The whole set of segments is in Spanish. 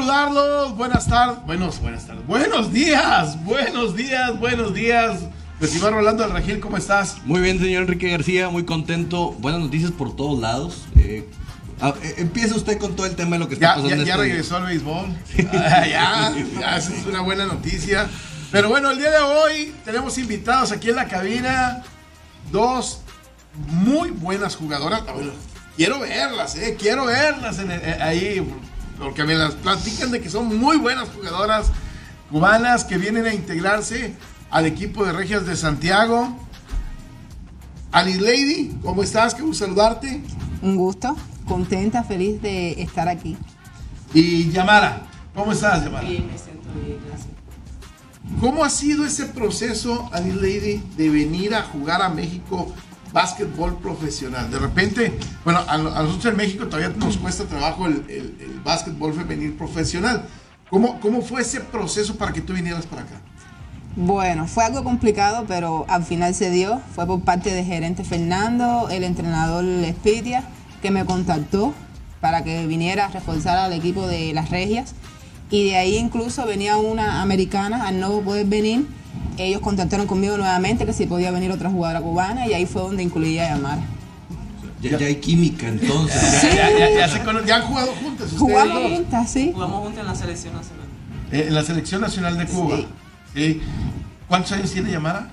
saludarlos. Buenas tardes. Buenos, buenas tardes. Buenos días. Buenos días. Buenos días. Estimado Rolando del Regil, ¿cómo estás? Muy bien, señor Enrique García, muy contento. Buenas noticias por todos lados. Eh, a- eh, empieza usted con todo el tema de lo que está Ya, pasando. ya, ya este- regresó al béisbol. Ah, ya, ya, es una buena noticia. Pero bueno, el día de hoy tenemos invitados aquí en la cabina dos muy buenas jugadoras. Ah, quiero verlas, eh, quiero verlas en el- eh, ahí, porque me las platican de que son muy buenas jugadoras cubanas que vienen a integrarse al equipo de Regias de Santiago. Alice Lady, ¿cómo estás? Qué gusto saludarte. Un gusto, contenta, feliz de estar aquí. Y Yamara, ¿cómo estás, Yamara? Bien, me siento bien, gracias. ¿Cómo ha sido ese proceso, Alice Lady, de venir a jugar a México básquetbol profesional? De repente, bueno, a, a nosotros en México todavía nos cuesta trabajo el, el, el básquetbol femenil profesional. ¿Cómo, ¿Cómo fue ese proceso para que tú vinieras para acá? Bueno, fue algo complicado, pero al final se dio. Fue por parte del gerente Fernando, el entrenador Espitia, que me contactó para que viniera a reforzar al equipo de las regias. Y de ahí incluso venía una americana, al no poder venir, ellos contactaron conmigo nuevamente que si podía venir otra jugadora cubana y ahí fue donde incluí a llamar. Ya, ya hay química, entonces. Ya, ya, ya, ya se cono- ya han jugado juntas ustedes Jugamos dos? juntas, sí. Jugamos juntos en la selección nacional. Eh, en la Selección Nacional de Cuba. Sí. Sí. ¿Cuántos años tiene Yamara?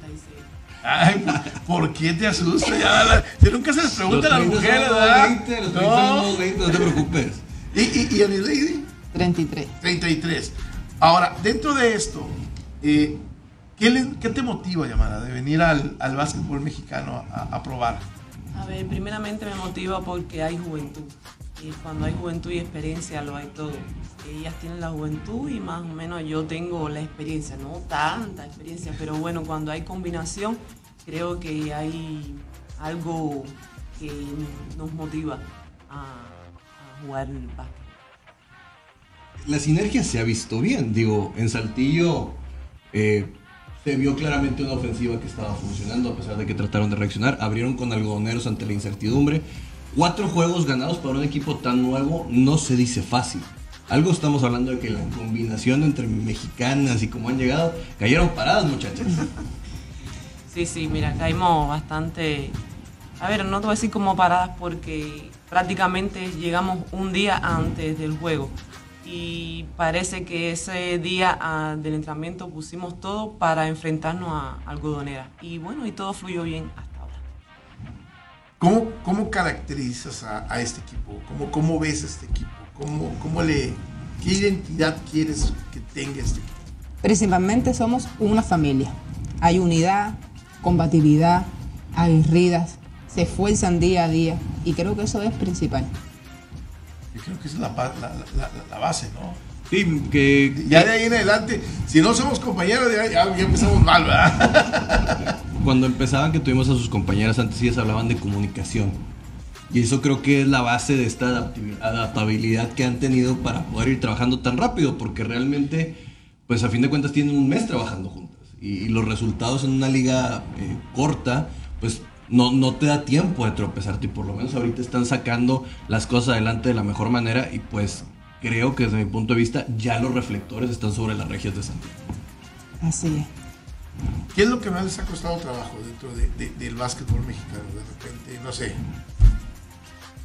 36. Ay, ¿por qué te asusta? Ya, la- si nunca se les pregunta a las 30 mujeres, ¿verdad? 20, los 30 No. son 20, no te preocupes. ¿Y, y, y Alice Lady? 33. 33. Ahora, dentro de esto, eh, ¿qué, le- qué te motiva, Yamara, de venir al, al básquetbol mexicano a, a probar? A ver, primeramente me motiva porque hay juventud. Y cuando hay juventud y experiencia lo hay todo. Ellas tienen la juventud y más o menos yo tengo la experiencia. No tanta experiencia, pero bueno, cuando hay combinación, creo que hay algo que nos motiva a, a jugar el básquet. La sinergia se ha visto bien. Digo, en Saltillo eh, se vio claramente una ofensiva que estaba funcionando a pesar de que trataron de reaccionar. Abrieron con algodoneros ante la incertidumbre. Cuatro juegos ganados para un equipo tan nuevo no se dice fácil. Algo estamos hablando de que la combinación entre mexicanas y cómo han llegado cayeron paradas, muchachas. Sí, sí, mira, caímos bastante. A ver, no te voy a decir como paradas porque prácticamente llegamos un día antes del juego. Y parece que ese día ah, del entrenamiento pusimos todo para enfrentarnos a algodonera. Y bueno, y todo fluyó bien hasta ahora. ¿Cómo, cómo caracterizas a, a este equipo? ¿Cómo, ¿Cómo ves a este equipo? ¿Cómo, cómo le, ¿Qué identidad quieres que tenga este equipo? Principalmente somos una familia. Hay unidad, combatividad, aguerridas, se esfuerzan día a día y creo que eso es principal. Creo que esa es la, pa- la- la- la- la base, ¿no? Sí, que Ya de ahí en adelante, si no somos compañeros, ya, empezamos mal, ¿verdad? cuando empezaban que tuvimos a sus compañeras antes ellas hablaban de comunicación. Y eso creo que es la base de esta adaptabilidad que han tenido para poder ir trabajando tan rápido, porque realmente, pues a fin de cuentas tienen un mes trabajando juntas. Y, y los resultados en una liga eh, corta, pues no, no te da tiempo de tropezarte. Y por lo menos ahorita están sacando las cosas adelante de la mejor manera. Y pues creo que desde mi punto de vista ya los reflectores están sobre las regias de Santiago. Así es. ¿Qué es lo que más les ha costado trabajo dentro de- de- del básquetbol mexicano? De repente, no sé.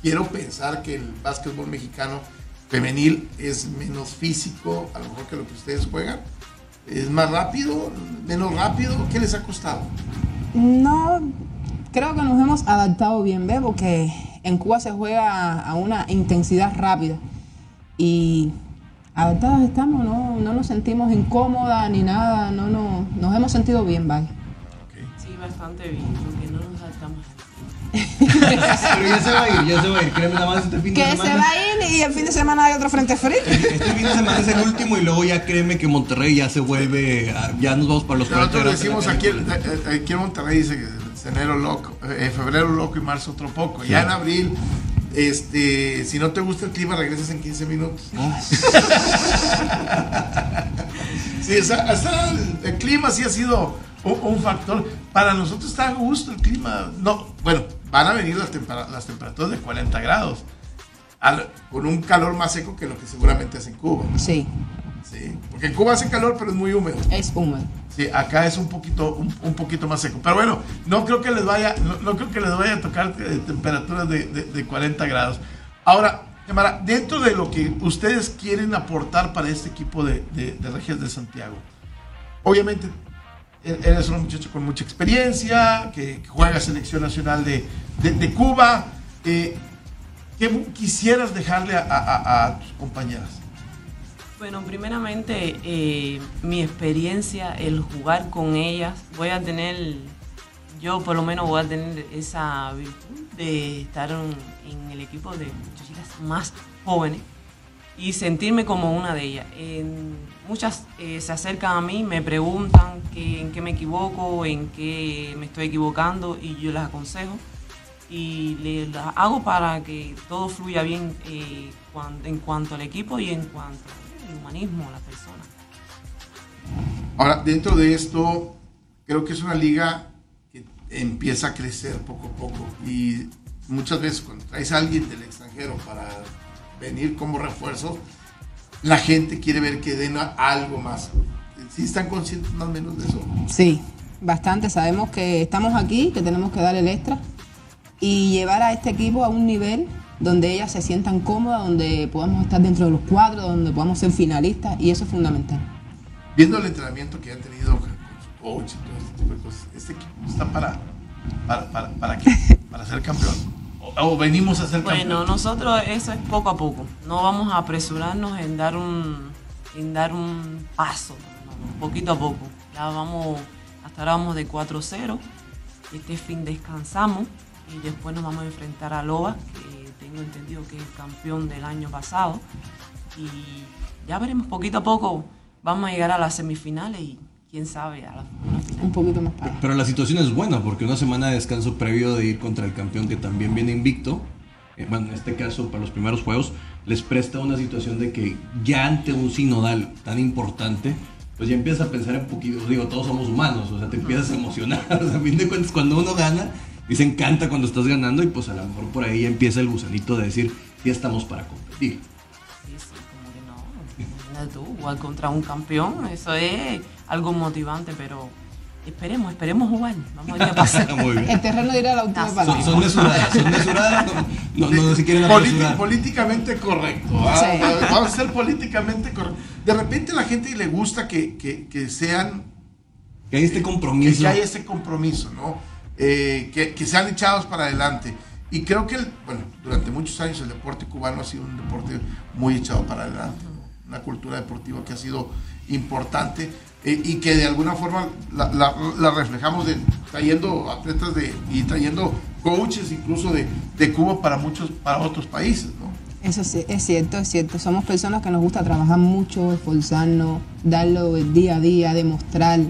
Quiero pensar que el básquetbol mexicano femenil es menos físico, a lo mejor que lo que ustedes juegan. ¿Es más rápido? ¿Menos rápido? ¿Qué les ha costado? No, creo que nos hemos adaptado bien, ¿ves? Porque en Cuba se juega a una intensidad rápida y adaptadas estamos, no, no nos sentimos incómodas ni nada, no, no, nos hemos sentido bien, vaya. Ok. Sí, bastante bien, porque no nos saltamos. Pero ya se va a ir, ya se va a ir. Créeme nada más este fin de Que semana. se va a ir y el fin de semana hay otro frente frío. Este fin de semana es el último y luego ya créeme que Monterrey ya se vuelve, ya nos vamos para los Nosotros decimos aquí, eh, eh, aquí en Monterrey dice que enero loco, eh, febrero loco y marzo otro poco. Ya en abril, este, si no te gusta el clima, regresas en 15 minutos. Sí, o sea, hasta el, el clima sí ha sido un, un factor. Para nosotros está a gusto el clima. No, bueno, van a venir las, tempera- las temperaturas de 40 grados. con un calor más seco que lo que seguramente hace en Cuba. Sí. Sí, porque en Cuba hace calor, pero es muy húmedo. Es húmedo. Sí, acá es un poquito, un, poquito más seco. Pero bueno, no creo que les vaya, no, creo que les vaya a tocar eh, temperaturas de, de, 40 grados. Ahora, Cámara, dentro de lo que ustedes quieren aportar para este equipo de, de, de Regias de Santiago, obviamente e-, eres un muchacho con mucha experiencia, que, juega selección nacional de, de Cuba. Eh, ¿Qué quisieras dejarle a, tus compañeras? Bueno, primeramente eh, mi experiencia, el jugar con ellas, voy a tener, yo por lo menos voy a tener esa virtud de estar en, el equipo de chicas más jóvenes y sentirme como una de ellas. muchas eh, se acercan a mí, me preguntan en qué me equivoco, en qué me estoy equivocando y yo las aconsejo y le hago para que todo fluya bien eh, en cuanto al equipo y en cuanto humanismo, a la persona. Ahora, dentro de esto, creo que es una liga que empieza a crecer poco a poco y muchas veces cuando traes a alguien del extranjero para venir como refuerzo, la gente quiere ver que den algo más. ¿Sí están conscientes más o menos de eso? Sí, bastante. Sabemos que estamos aquí, que tenemos que dar el extra y llevar a este equipo a un nivel donde ellas se sientan cómodas, donde podamos estar dentro de los cuadros, donde podamos ser finalistas y eso es fundamental. Viendo el entrenamiento que han tenido coach y todo este tipo de cosas, ¿este equipo está para, para, para, para qué? ¿Para ser campeón? ¿O, venimos a ser campeón? Bueno, nosotros eso es poco a poco. No vamos a apresurarnos en dar un, en dar un paso, poquito a poco. Ya vamos, hasta ahora vamos de 4-0. Este fin descansamos y después nos vamos a enfrentar a Loba, que tengo entendido que es campeón del año pasado. Y ya veremos poquito a poco, vamos a llegar a las semifinales y quién sabe, a la, Un poquito más Pero la situación es buena porque una semana de descanso previo de ir contra el campeón que también viene invicto, eh, bueno, en este caso para los primeros juegos, les presta una situación de que ya ante un sinodal tan importante, pues ya empiezas a pensar un poquito, digo, todos somos humanos, o sea, te empiezas a emocionar, o sea, a fin de cuentas, cuando uno gana, y se encanta cuando estás ganando y pues a lo mejor por ahí empieza el gusanito de decir, ya estamos para competir. Sí, sí, como que no, tú, jugar contra un campeón, eso es algo motivante, pero esperemos, esperemos jugar. Vamos a ver qué pasa. El terreno dirá la última palabra. Son, mesuradas, son mesuradas, no, no, no se quieren apresurar. políticamente correcto. Vamos a ser políticamente correcto. De repente a la gente le gusta que, que, que sean... Que hay este compromiso. Que, que hay este compromiso, ¿no? Eh, que, que, sean echados para adelante. Y creo que, bueno, durante muchos años el deporte cubano ha sido un deporte muy echado para adelante, una cultura deportiva que ha sido importante eh, y que de alguna forma la, reflejamos de, trayendo atletas de, y trayendo coaches incluso de, de Cuba para muchos, para otros países, ¿no? Eso sí, es cierto, es cierto. Somos personas que nos gusta trabajar mucho, esforzarnos, darlo día a día, demostrar,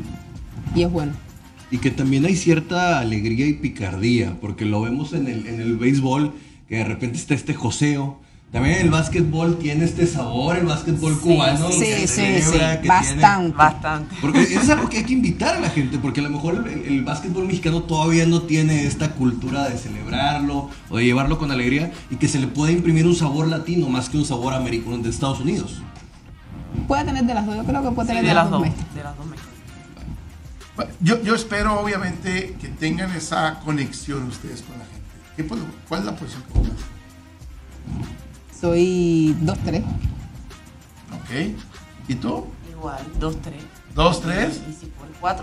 y es bueno y que también hay cierta alegría y picardía, porque lo vemos en el, en el béisbol, que de repente está este joseo. También el básquetbol tiene este sabor, el básquetbol cubano. Sí, sí, sí, bastante. bastante. Porque es algo que hay que invitar a la gente, porque a lo mejor el, el, básquetbol mexicano todavía no tiene esta cultura de celebrarlo o de llevarlo con alegría y que se le puede imprimir un sabor latino más que un sabor americano de Estados Unidos. Puede tener de las dos, yo creo que puede tener de, las dos. De las dos yo, yo, espero, obviamente, que tengan esa conexión ustedes con la gente. ¿Qué ¿Cuál es la posición que juegas? Soy 2-3. Ok. ¿Y tú? Igual, 2-3. ¿2-3? Y si 4-4.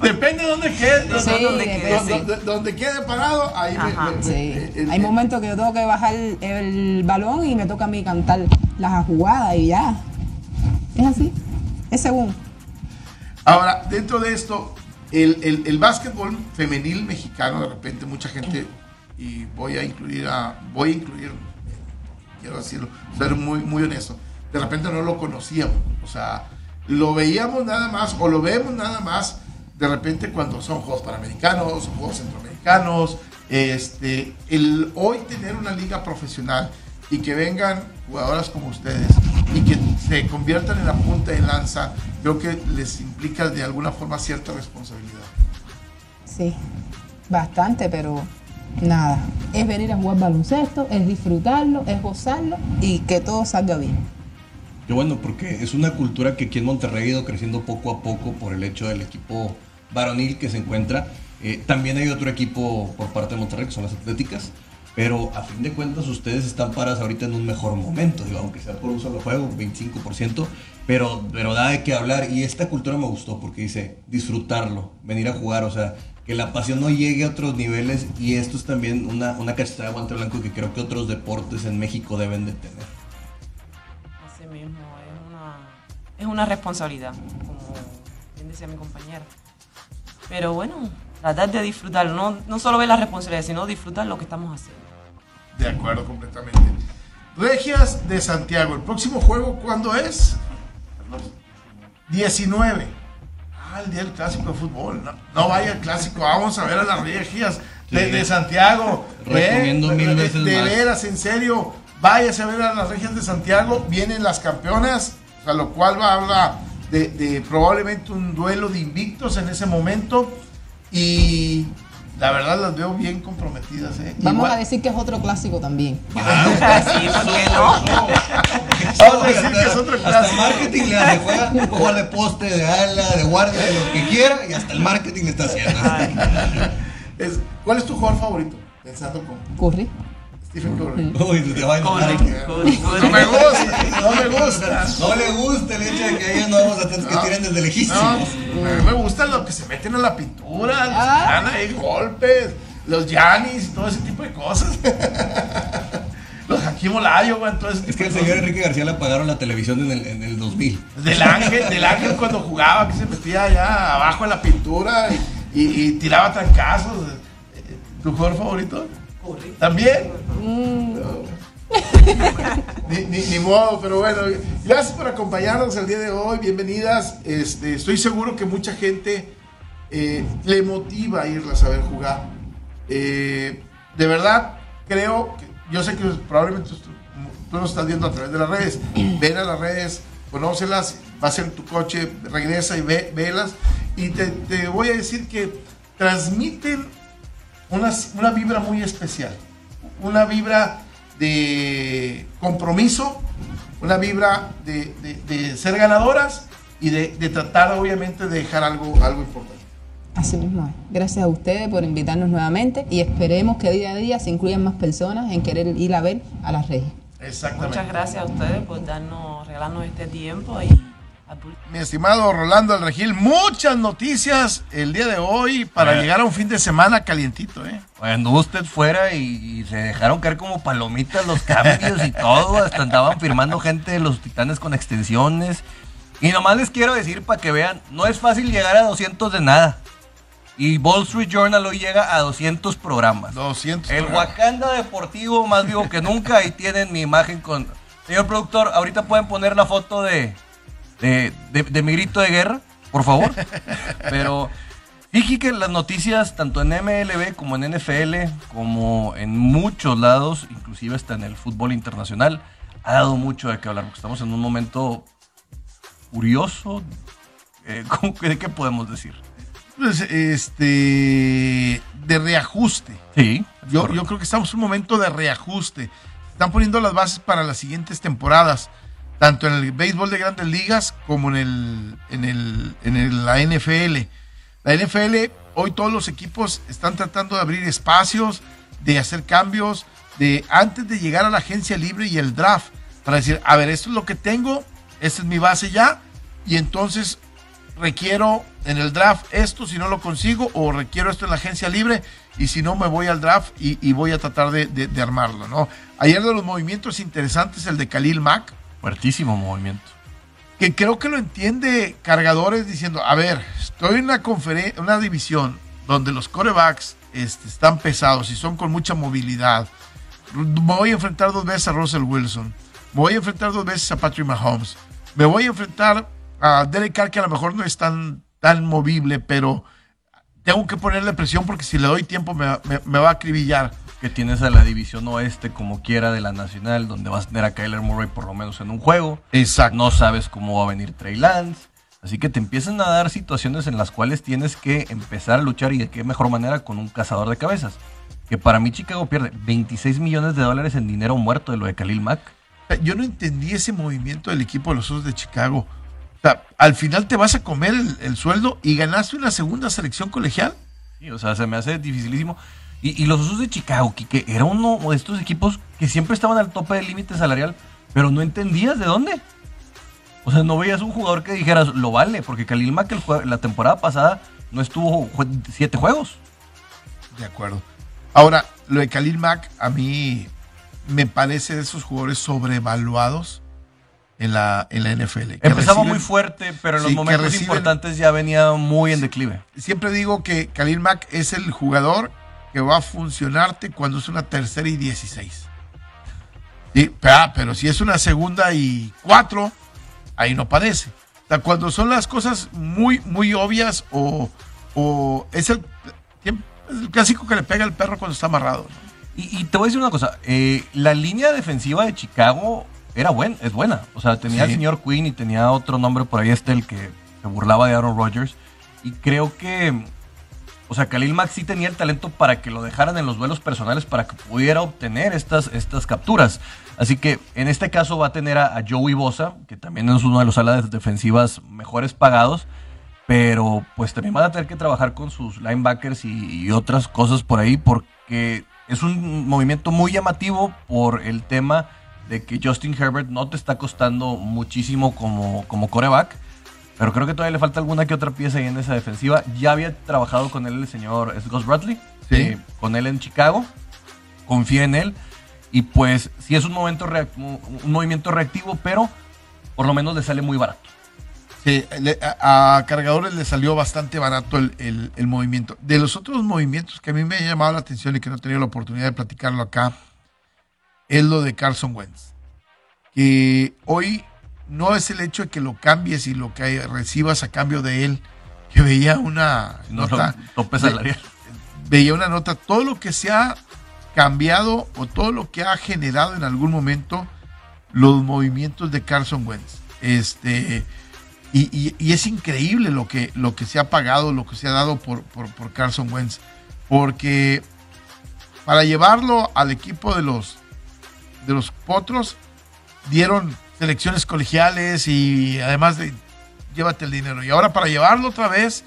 Depende de dónde quede. Sí, donde, quede, donde, quede parado, ahí me, sí. Hay momentos que yo tengo que bajar el balón y me toca a mí cantar las jugadas y ya. Es así. Es según. Ahora, dentro de esto, el, el, básquetbol femenil mexicano, de repente mucha gente, y voy a incluir a, voy a incluir, quiero decirlo, ser muy, muy honesto, de repente no lo conocíamos, o sea, lo veíamos nada más, o lo vemos nada más, de repente cuando son Juegos Panamericanos, Juegos Centroamericanos, este, el hoy tener una liga profesional y que vengan jugadoras como ustedes y que se conviertan en la punta de lanza, creo que les implica de alguna forma cierta responsabilidad. Sí, bastante, pero Nada. Es venir a jugar baloncesto, es disfrutarlo, es gozarlo y que todo salga bien. Qué bueno, porque es una cultura que aquí en Monterrey ha ido creciendo poco a poco por el hecho del equipo varonil que se encuentra. Eh, también hay otro equipo por parte de Monterrey, que son las Atléticas. Pero a fin de cuentas ustedes están parados ahorita en un mejor momento, digo, aunque sea por un solo juego, 25%, pero, pero da de qué hablar. Y esta cultura me gustó porque dice disfrutarlo, venir a jugar, o sea, que la pasión no llegue a otros niveles y esto es también una, una cachetada de guante blanco que creo que otros deportes en México deben de tener. Así mismo, es una, es una responsabilidad, como bien decía mi compañera. Pero bueno, tratar de disfrutar, no, no solo ver la responsabilidad, sino disfrutar lo que estamos haciendo. De acuerdo completamente. Regias de Santiago, el próximo juego, ¿cuándo es? 19. Ah, el día del clásico de fútbol. No, no vaya el clásico, vamos a ver a las Regias de, Sí. de Santiago. Recomiendo mil de, veces de más. veras, en serio, váyase a ver a las Regias de Santiago. Vienen las campeonas, o sea, lo cual va a hablar de, de probablemente un duelo de invictos en ese momento. Y la verdad las veo bien comprometidas. ¿eh? Vamos Igual- a decir que es otro clásico también. sí, ¿por qué no? Vamos a decir que es otro Hasta clásico. marketing le hace, juega, juega de poste, de ala, de guardia, de lo que quiera, y hasta el marketing le está haciendo. Es- ¿Cuál es tu jugador favorito? Pensando con Curry. Stephen Curry. Uy, te va a enojar. Corre, corre, corre. No me gusta, no me gusta. No le gusta el hecho de que haya nuevos atletas que tiren desde lejísimos. No, a mí me gusta lo que se meten a la pintura, los Ah. dan ahí golpes, los Yanis y todo ese tipo de cosas. los Hakim Olajuwon, todo ese tipo Es que el señor cosas. Enrique García le apagaron la televisión en el, en el 2000. Del ángel, del ángel cuando jugaba, que se metía allá abajo en la pintura y, y- y tiraba trancazos. ¿Tu jugador favorito? ¿También? Ni, ni- ni modo, pero bueno, gracias por acompañarnos el día de hoy, bienvenidas. Este, estoy seguro que mucha gente eh, le motiva a irlas a ver jugar. Eh, de verdad, creo, que, yo sé que probablemente tú, tú nos estás viendo a través de las redes, ven a las redes, conócelas, vas en tu coche, regresa y ve, velas. Y te, te voy a decir que transmiten una, una vibra muy especial. Una vibra de compromiso, una vibra de, de- de ser ganadoras y de, de tratar obviamente de dejar algo, algo importante. Así mismo es. Gracias a ustedes por invitarnos nuevamente y esperemos que día a día se incluyan más personas en querer ir a ver a las redes. Exactamente. Muchas gracias a ustedes por darnos, regalarnos este tiempo y. Mi estimado Rolando El Regil, muchas noticias el día de hoy para Bueno. llegar a un fin de semana calientito, ¿eh? Anduvo usted fuera y, y se dejaron caer como palomitas los cambios y todo. Hasta andaban firmando gente de los titanes con extensiones. Y nomás les quiero decir para que vean, no es fácil llegar a 200 de nada. Y Wall Street Journal hoy llega a 200 programas. 200. El Wakanda Deportivo más vivo que nunca. Ahí tienen mi imagen con... Señor productor, ahorita pueden poner la foto de, de, de- de mi grito de guerra, por favor. Pero fíjate que las noticias, tanto en MLB como en NFL, como en muchos lados, inclusive hasta en el fútbol internacional, ha dado mucho de qué hablar. Porque estamos en un momento curioso. Eh, ¿cómo que- ¿De qué podemos decir? Pues, este, de reajuste. Sí. Yo, yo creo que estamos en un momento de reajuste. Están poniendo las bases para las siguientes temporadas, tanto en el béisbol de grandes ligas como en, el, en, el, en la NFL. La NFL, hoy todos los equipos están tratando de abrir espacios, de hacer cambios, de antes de llegar a la agencia libre y el draft, para decir, a ver, esto es lo que tengo, esta es mi base ya, y entonces requiero en el draft esto si no lo consigo o requiero esto en la agencia libre y si no me voy al draft y, voy a tratar de armarlo, ¿no? Ayer de los movimientos interesantes el de Khalil Mack, Fuertísimo movimiento. que creo que lo entiende cargadores diciendo, a ver, estoy en una una división donde los corebacks este, están pesados y son con mucha movilidad. Me voy a enfrentar dos veces a Russell Wilson. Me voy a enfrentar dos veces a Patrick Mahomes. Me voy a enfrentar a Derek Carr, que a lo mejor no es tan, tan movible, pero tengo que ponerle presión porque si le doy tiempo me- me va a acribillar. Que tienes a la división oeste como quiera de la nacional, donde vas a tener a Kyler Murray por lo menos en un juego. Exacto. No sabes cómo va a venir Trey Lance. Así que te empiezan a dar situaciones en las cuales tienes que empezar a luchar y de qué mejor manera con un cazador de cabezas. que para mí Chicago pierde 26 millones de dólares en dinero muerto de lo de Khalil Mack. Yo no entendí ese movimiento del equipo de los Osos de Chicago. O sea, al final te vas a comer el, el sueldo y ganaste una segunda selección colegial. Sí, o sea, se me hace dificilísimo. Y, y los Osos de Chicago, que era uno de estos equipos que siempre estaban al tope del límite salarial, pero no entendías de dónde. O sea, no veías un jugador que dijeras, lo vale, porque Khalil Mack el jue- la temporada pasada no estuvo jue- siete juegos. De acuerdo. Ahora, lo de Khalil Mack a mí me parece de esos jugadores sobrevaluados en la, en la NFL. Empezaba reciben- muy fuerte, pero en los Sí, momentos reciben- importantes ya venía muy en declive. Siempre digo que Khalil Mack es el jugador que va a funcionarte cuando es una tercera y 16. Sí, pero, ah, pero si es una segunda y cuatro, ahí no parece. O sea, cuando son las cosas muy, muy obvias o, o es el, el clásico que le pega el perro cuando está amarrado. ¿no? Y, y te voy a decir una cosa, eh, la línea defensiva de Chicago era buena, es buena. O sea, tenía Sí. señor Quinn y tenía otro nombre por ahí, este el que se burlaba de Aaron Rodgers. Y creo que, o sea, Khalil Mack sí tenía el talento para que lo dejaran en los duelos personales para que pudiera obtener estas, estas capturas. Así que en este caso va a tener a, a Joey Bosa, que también es uno de los alas defensivas mejores pagados. Pero pues también van a tener que trabajar con sus linebackers y, otras cosas por ahí porque es un movimiento muy llamativo por el tema de que Justin Herbert no te está costando muchísimo como, como coreback. Pero creo que todavía le falta alguna que otra pieza ahí en esa defensiva. Ya había trabajado con él el señor Gus Bradley, Sí. eh, con él en Chicago. Confía en él. Y pues sí es un, momento un un movimiento reactivo, pero por lo menos le sale muy barato. Sí, le- a, a cargadores le salió bastante barato el, el- el movimiento. De los otros movimientos que a mí me ha llamado la atención y que no he tenido la oportunidad de platicarlo acá, es lo de Carson Wentz. Que hoy no es el hecho de que lo cambies y lo que recibas a cambio de él, que veía una No, nota. no, salarial. veía una nota, todo lo que se ha cambiado o todo lo que ha generado en algún momento los movimientos de Carson Wentz. Este, y, y- y es increíble lo que, lo que se ha pagado, lo que se ha dado por, por, por Carson Wentz. Porque para llevarlo al equipo de los, de los Potros, dieron selecciones colegiales y además de llévate el dinero. Y ahora para llevarlo otra vez,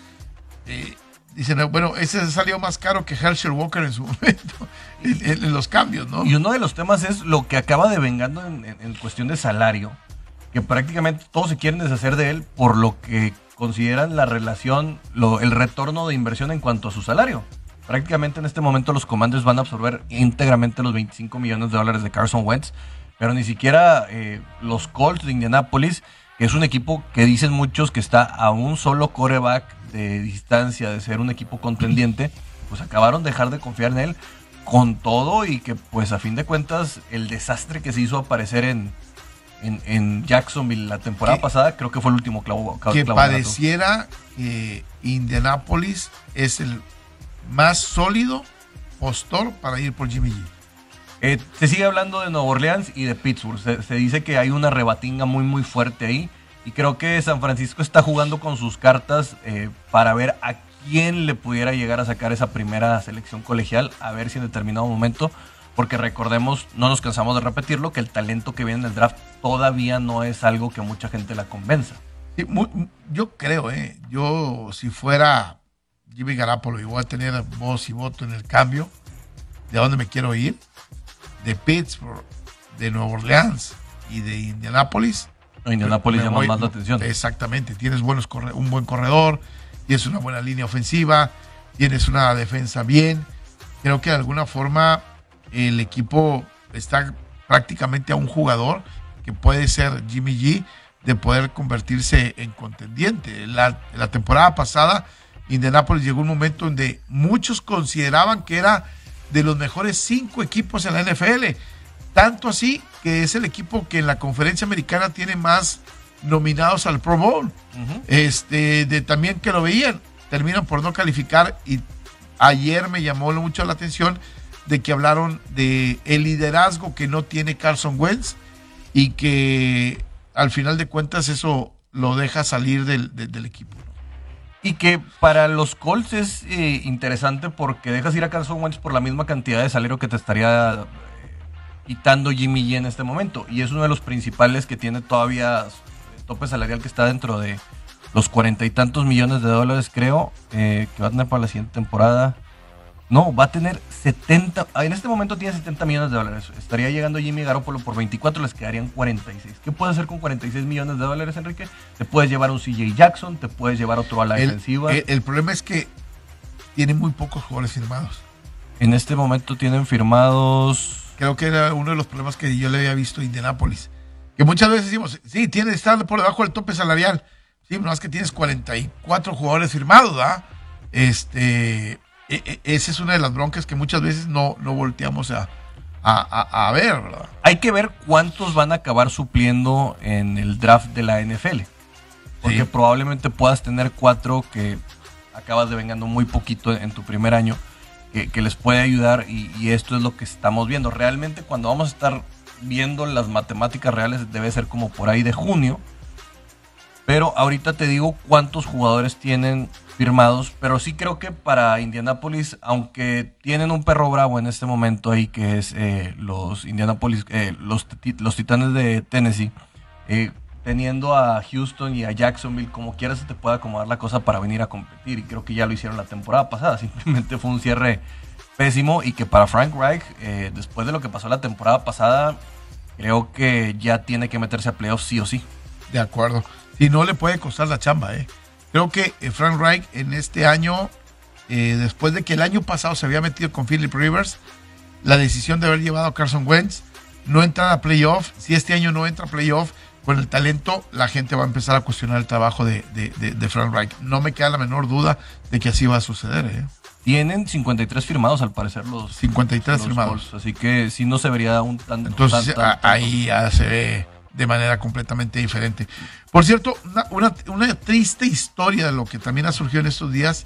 eh, dicen, bueno, ese salió más caro que Herschel Walker en su momento, en, los cambios, ¿no? Y uno de los temas es lo que acaba devengando en, en- en cuestión de salario, que prácticamente todos se quieren deshacer de él por lo que consideran la relación, lo- el retorno de inversión en cuanto a su salario. Prácticamente en este momento los Commanders van a absorber íntegramente los 25 millones de dólares de Carson Wentz, pero ni siquiera eh, los Colts de Indianapolis, que es un equipo que dicen muchos que está a un solo coreback de distancia de ser un equipo contendiente, pues acabaron de dejar de confiar en él con todo y que pues a fin de cuentas el desastre que se hizo aparecer en, en, en Jacksonville la temporada Que- pasada creo que fue el último clavo, clavo- que clavo pareciera que Indianapolis es el más sólido postor para ir por Jimmy G. Eh, se sigue hablando de Nueva Orleans y de Pittsburgh. Se, dice que hay una rebatinga muy muy fuerte ahí. Y creo que San Francisco está jugando con sus cartas eh, para ver a quién le pudiera llegar a sacar esa primera selección colegial. A ver si en determinado momento. Porque recordemos, no nos cansamos de repetirlo, que el talento que viene en el draft todavía no es algo que mucha gente la convenza. Yo creo, ¿eh? Yo, si fuera Jimmy Garapolo y voy a tener voz y voto en el cambio, ¿de dónde me quiero ir? De Pittsburgh, de Nueva Orleans y de Indianapolis. Indianapolis Me llama voy- más la atención. Exactamente, tienes buenos corre- un buen corredor, tienes una buena línea ofensiva, tienes una defensa bien. Creo que de alguna forma el equipo está prácticamente a un jugador que puede ser Jimmy G de poder convertirse en contendiente. La, la temporada pasada, Indianapolis llegó un momento donde muchos consideraban que era de los mejores cinco equipos en la NFL. Tanto así que es el equipo que en la conferencia americana tiene más nominados al Pro Bowl. Este, de también que lo veían, terminan por no calificar y ayer me llamó mucho la atención de que hablaron de el liderazgo que no tiene Carson Wentz y que al final de cuentas eso lo deja salir del, del- del equipo. Y que para los Colts es eh, interesante porque dejas ir a Carson Wentz por la misma cantidad de salario que te estaría eh, quitando Jimmy G en este momento. Y es uno de los principales que tiene todavía tope salarial que está dentro de los cuarenta y tantos millones de dólares, creo, eh, que va a tener para la siguiente temporada. No, va a tener 70. ah, En este momento tiene 70 millones de dólares. Estaría llegando Jimmy Garoppolo por 24, les quedarían 46. ¿Qué puedes hacer con 46 millones de dólares, Enrique? Te puedes llevar un CJ Jackson, te puedes llevar otro a la El, defensiva. el- el problema es que tiene muy pocos jugadores firmados. en este momento tienen firmados. Creo que era uno de los problemas que yo le había visto a Indianapolis. Que muchas veces decimos, sí, tiene estar por debajo del tope salarial. Sí, no es que tienes 44 jugadores firmados, ¿verdad? Este, e- e- esa es una de las broncas que muchas veces no, no volteamos a, a- a- a ver, ¿verdad? Hay que ver cuántos van a acabar supliendo en el draft de la NFL. Porque Sí. probablemente puedas tener cuatro que acabas de vengando muy poquito en tu primer año, que, que les puede ayudar y, y esto es lo que estamos viendo. Realmente cuando vamos a estar viendo las matemáticas reales debe ser como por ahí de junio. Pero ahorita te digo cuántos jugadores tienen firmados, pero sí creo que para Indianapolis, aunque tienen un perro bravo en este momento ahí, que es eh, los Indianapolis, eh, los, los Titanes de Tennessee, eh, teniendo a Houston y a Jacksonville, como quieras se te puede acomodar la cosa para venir a competir. Y creo que ya lo hicieron la temporada pasada. Simplemente fue un cierre pésimo y que para Frank Reich, eh, después de lo que pasó la temporada pasada, creo que ya tiene que meterse a playoffs sí o sí. De acuerdo. Si no le puede costar la chamba, ¿eh? Creo que eh, Frank Reich en este año, eh, después de que el año pasado se había metido con Philip Rivers, la decisión de haber llevado a Carson Wentz, no entrar a playoff, si este año no entra a playoff, con el talento, la gente va a empezar a cuestionar el trabajo de, de- de- de Frank Reich. No me queda la menor duda de que así va a suceder, ¿eh? Tienen 53 firmados al parecer los 53 los firmados. Así que sí no se vería un tanto. Entonces tan- ahí ya se ve de manera completamente diferente. Por cierto, una, triste historia de lo que también ha surgido en estos días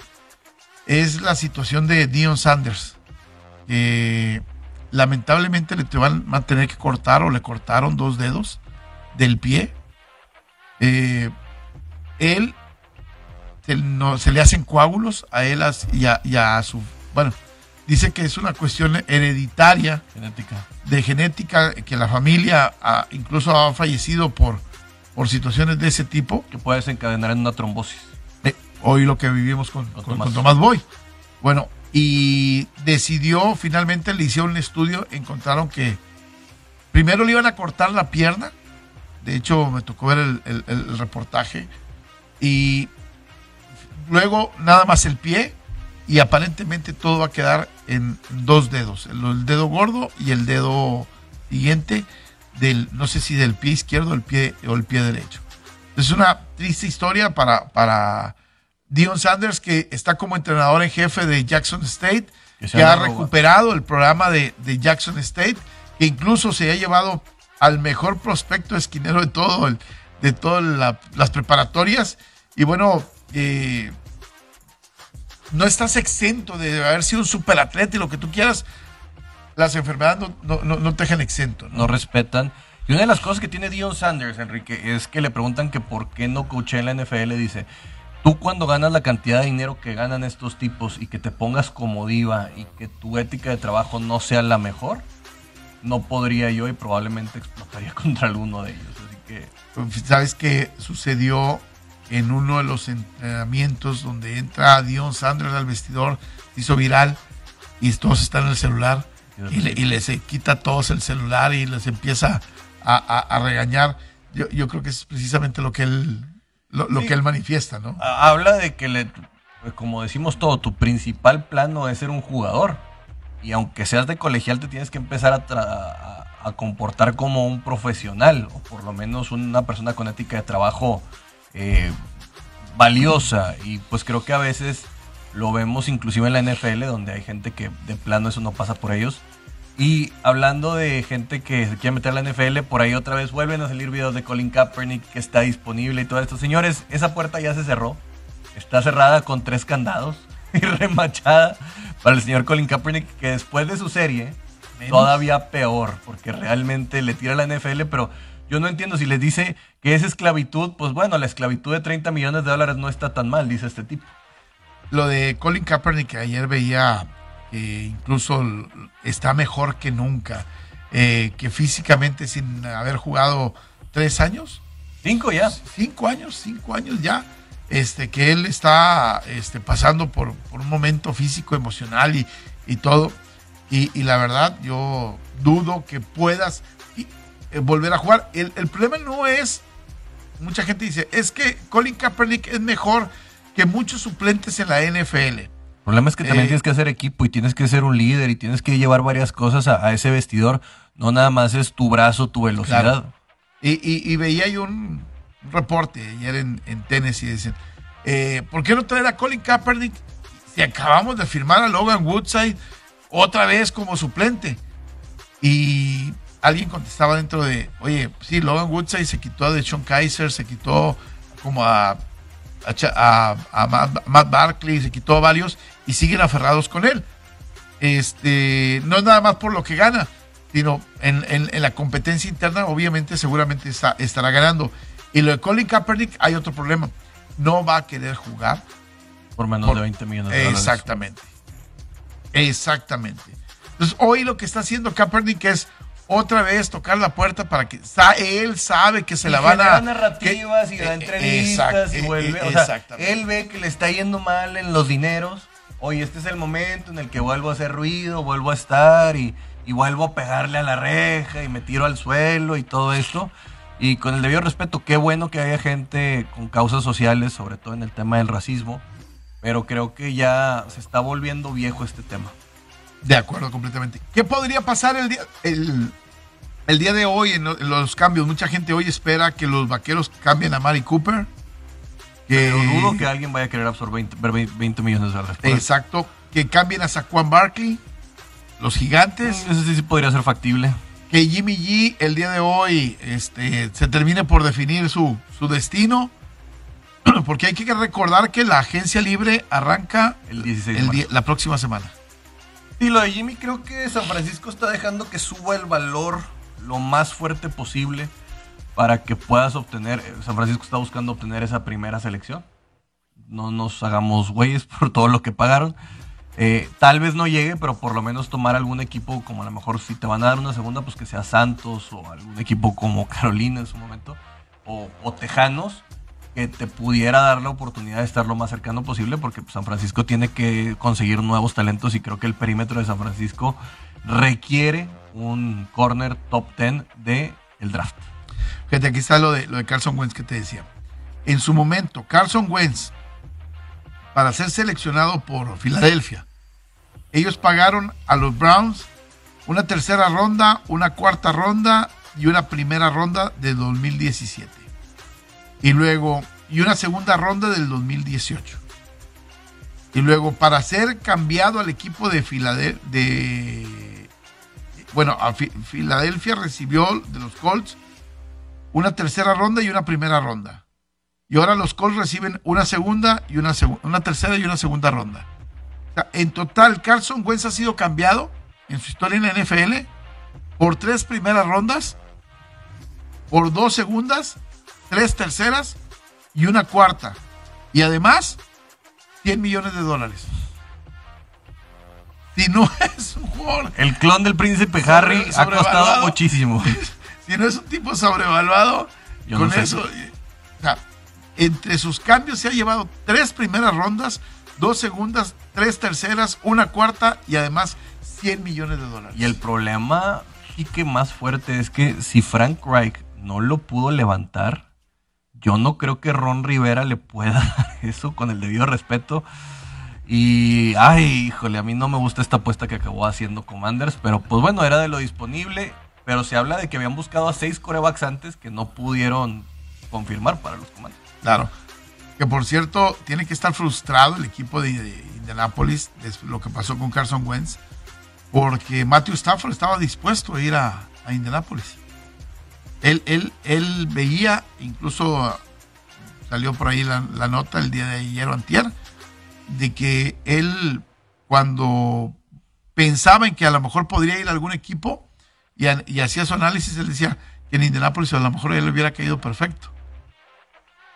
es la situación de Dion Sanders. lamentablemente le te van a tener que cortar o le cortaron dos dedos del pie. Eh, él se, no, se le hacen coágulos a él y a, y a su... Bueno, dice que es una cuestión hereditaria Genética. de genética que la familia incluso ha fallecido por, por situaciones de ese tipo. Que puede desencadenar en una trombosis. Eh, hoy lo que vivimos con, Con con- Tomás. con Tomás Boy. Bueno, y decidió, finalmente le hicieron un estudio, encontraron que primero le iban a cortar la pierna. De hecho, me tocó ver el, el- el reportaje. Y luego nada más el pie. Y aparentemente todo va a quedar en dos dedos. El, dedo gordo y el dedo siguiente del, no sé si del pie izquierdo el pie, o el pie derecho. Es una triste historia para, para Dion Sanders, que está como entrenador en jefe de Jackson State, Que ha recuperado el programa de, de Jackson State, que incluso se ha llevado al mejor prospecto esquinero de todo, el- de todas la- las preparatorias. Y bueno, eh, no estás exento de haber sido un superatleta y lo que tú quieras. Las enfermedades no, no, no- no te dejan exento. ¿no? no respetan. Y una de las cosas que tiene Dion Sanders, Enrique, es que le preguntan que por qué no coachea en la NFL. Dice, tú cuando ganas la cantidad de dinero que ganan estos tipos y que te pongas como diva y que tu ética de trabajo no sea la mejor, no podría yo y probablemente explotaría contra alguno de ellos. Así que ¿Sabes qué sucedió en uno de los entrenamientos donde entra Dion Sanders al vestidor? Hizo viral y todos están en el celular y, le- y les quita a todos el celular y les empieza a, a- a regañar. Yo, yo creo que es precisamente lo que él, lo, lo Sí. que él manifiesta, ¿no? ha- habla de que, le, pues, como decimos todo, tu principal plano es ser un jugador. Y aunque seas de colegial, te tienes que empezar a- a comportar como un profesional, o por lo menos una persona con ética de trabajo eh, valiosa. Y pues creo que a veces lo vemos inclusive en la NFL, donde hay gente que de plano eso no pasa por ellos. Y hablando de gente que se quiere meter a la NFL, por ahí otra vez vuelven a salir videos de Colin Kaepernick que está disponible y todo esto. Señores, esa puerta ya se cerró. Está cerrada con tres candados y remachada para el señor Colin Kaepernick, que después de su serie, Menos. todavía peor, porque realmente le tira a la NFL, pero Yo no entiendo si les dice que es esclavitud, pues bueno, la esclavitud de 30 millones de dólares no está tan mal, dice este tipo. Lo de Colin Kaepernick, que ayer veía que incluso está mejor que nunca, eh, que físicamente sin haber jugado tres años, Cinco ya. cinco años, cinco años ya, este, que él está este, pasando por, por un momento físico, emocional y, y todo. Y, y la verdad, yo dudo que puedas eh, volver a jugar. El, el problema no es, mucha gente dice, es que Colin Kaepernick es mejor que muchos suplentes en la NFL. El problema es que también Eh, tienes que hacer equipo y tienes que ser un líder y tienes que llevar varias cosas a, a ese vestidor. No nada más es tu brazo, tu velocidad. Claro. Y, y- y veía yo un, reporte ayer en, en Tennessee. Dicen, eh, ¿por qué no traer a Colin Kaepernick si acabamos de firmar a Logan Woodside otra vez como suplente? Y alguien contestaba dentro de, oye, sí, Logan Woodside se quitó de Sean Kaiser, se quitó como a, a, a- a Matt, Matt Barkley, se quitó a varios y siguen aferrados con él. Este, no es nada más por lo que gana, sino en, en- en la competencia interna, obviamente, seguramente está- estará ganando. Y lo de Colin Kaepernick, hay otro problema. No va a querer jugar. Por menos Por- de 20 millones de dólares. Exactamente. Exactamente. Entonces, hoy lo que está haciendo Kaepernick es otra vez tocar la puerta para que sa- él sabe que se Y la van a. narrativas que- y da eh, entrevistas exact- y eh, vuelve. eh, o sea, exactamente. él ve que le está yendo mal en los dineros. Oye, este es el momento en el que vuelvo a hacer ruido, vuelvo a estar y, y vuelvo a pegarle a la reja y me tiro al suelo y todo esto. Y con el debido respeto, qué bueno que haya gente con causas sociales, sobre todo en el tema del racismo. Pero creo que ya se está volviendo viejo este tema. De acuerdo, completamente. ¿Qué podría pasar el día, el, el día de hoy en, lo- en los cambios? Mucha gente hoy espera que los vaqueros cambien a Mari Cooper. Que, Pero dudo que alguien vaya a querer absorber 20, ver 20 millones de dólares. exacto. Que cambien a Saquon Barkley, los gigantes. Eso sí, sí podría ser factible. que Jimmy G el día de hoy este, se termine por definir su, su destino. Porque hay que recordar que la agencia libre arranca El 16 de el marzo. día- la próxima semana. Y lo de Jimmy creo que San Francisco está dejando que suba el valor lo más fuerte posible para que puedas obtener, eh, San Francisco está buscando obtener esa primera selección. No nos hagamos güeyes por todo lo que pagaron. Eh, tal vez no llegue, pero por lo menos tomar algún equipo como a lo mejor si te van a dar una segunda, pues que sea Santos o algún equipo como Carolina en su momento, o, o Tejanos, que te pudiera dar la oportunidad de estar lo más cercano posible, porque pues, San Francisco tiene que conseguir nuevos talentos y creo que el perímetro de San Francisco requiere un corner top 10 de el draft. Fíjate, aquí está lo de, lo de Carson Wentz que te decía. En su momento, Carson Wentz, para ser seleccionado por Filadelfia, ellos pagaron a los Browns una tercera ronda, una cuarta ronda y una primera ronda de 2017. Y luego, y una segunda ronda del 2018. Y luego, para ser cambiado al equipo de Filadelfia, de, bueno, a Fi- Filadelfia recibió de los Colts una tercera ronda y una primera ronda. Y ahora los Colts reciben una segunda y una, segu- una tercera y una segunda ronda. O sea, en total, Carson Wentz ha sido cambiado en su historia en la NFL por tres primeras rondas, por dos segundas, tres terceras y una cuarta. Y además, 100 millones de dólares. Si no es un jugador El clon del príncipe Harry Sobre- ha costado muchísimo. si no es un tipo sobrevaluado, Yo con no sé. eso, eh, o sea, entre sus cambios se ha llevado tres primeras rondas, dos segundas, tres terceras, una cuarta y además 100 millones de dólares. Y el problema sí que más fuerte es que si Frank Reich no lo pudo levantar, yo no creo que Ron Rivera le pueda eso con el debido respeto. Y, ay, híjole, a mí no me gusta esta apuesta que acabó haciendo Commanders, pero pues bueno, era de lo disponible. Pero se habla de que habían buscado a seis corebacks antes que no pudieron confirmar para los Commanders. Claro. Que por cierto, tiene que estar frustrado el equipo de, Indianapolis de lo que pasó con Carson Wentz, porque Matthew Stafford estaba dispuesto a ir a Indianapolis. Él, él, él veía, incluso salió por ahí la, nota el día de ayer antier, de que él cuando pensaba en que a lo mejor podría ir a algún equipo y, hacía su análisis, él decía que en Indianápolis a lo mejor le hubiera caído perfecto.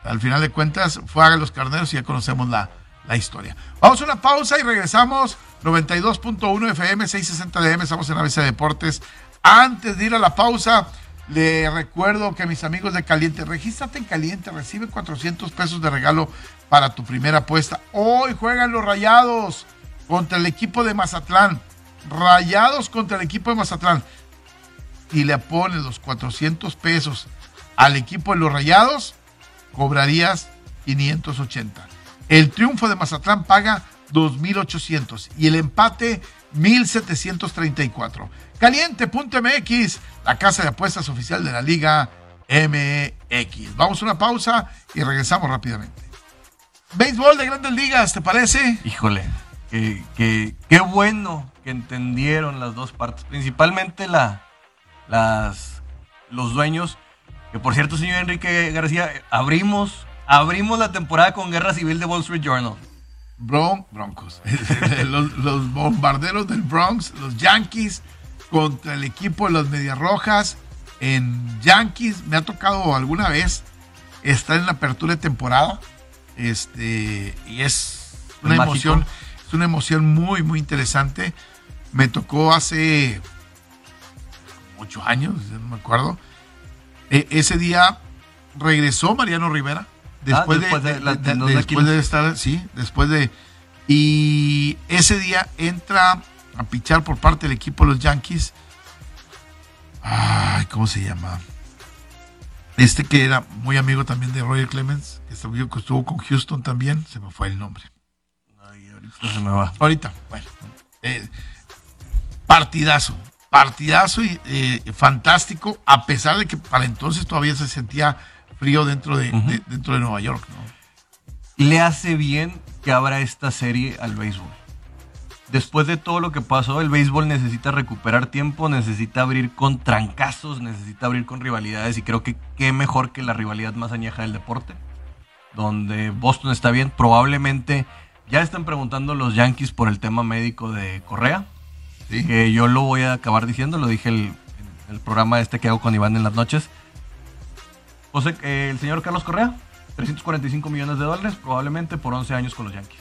Al final de cuentas, fue a los carneros y ya conocemos la, la historia. Vamos a una pausa y regresamos. 92.1 FM, 660 DM, estamos en ABC Deportes. Antes de ir a la pausa, le recuerdo que mis amigos de Caliente, regístrate en Caliente, recibe 400 pesos de regalo para tu primera apuesta. Hoy juegan los Rayados contra el equipo de Mazatlán. Rayados contra el equipo de Mazatlán. Y le pones los 400 pesos al equipo de los Rayados, cobrarías 580. El triunfo de Mazatlán paga 2.800 y el empate 1.734. Caliente.mx, la casa de apuestas oficial de la Liga MX. Vamos a una pausa y regresamos rápidamente. Béisbol de grandes ligas, ¿te parece? Híjole, que, que- qué bueno que entendieron las dos partes, principalmente la, las, los dueños, que por cierto, señor Enrique García, abrimos, abrimos la temporada con Guerra Civil de Wall Street Journal. Bron- Broncos. los, los bombarderos del Bronx, los Yankees contra el equipo de los Medias Rojas en Yankees. Me ha tocado alguna vez estar en la apertura de temporada. Este, y es una emoción, es una emoción muy, muy interesante. Me tocó hace ocho años, no me acuerdo. E- ese día regresó Mariano Rivera. Después, Ah, después de, de la- de- de los después Aquiles. de estar, sí, después de. Y ese día entra a pichar por parte del equipo de los Yankees. Ay, ¿cómo se llama? Este que era muy amigo también de Roger Clemens, que estuvo, que estuvo con Houston también, se me fue el nombre. Ay, ahorita se me va. Ahorita, bueno. eh, partidazo. Partidazo y eh, fantástico, a pesar de que para entonces todavía se sentía frío dentro de, de- dentro de Nueva York, ¿no? le hace bien que abra esta serie al béisbol. Después de todo lo que pasó, el béisbol necesita recuperar tiempo, necesita abrir con trancazos, necesita abrir con rivalidades y creo que qué mejor que la rivalidad más añeja del deporte, donde Boston está bien, probablemente ya están preguntando los Yankees por el tema médico de Correa, Sí. que yo lo voy a acabar diciendo, lo dije el- en el programa este que hago con Iván en las noches. José, eh, el señor Carlos Correa, 345 millones de dólares, probablemente por 11 años con los Yankees.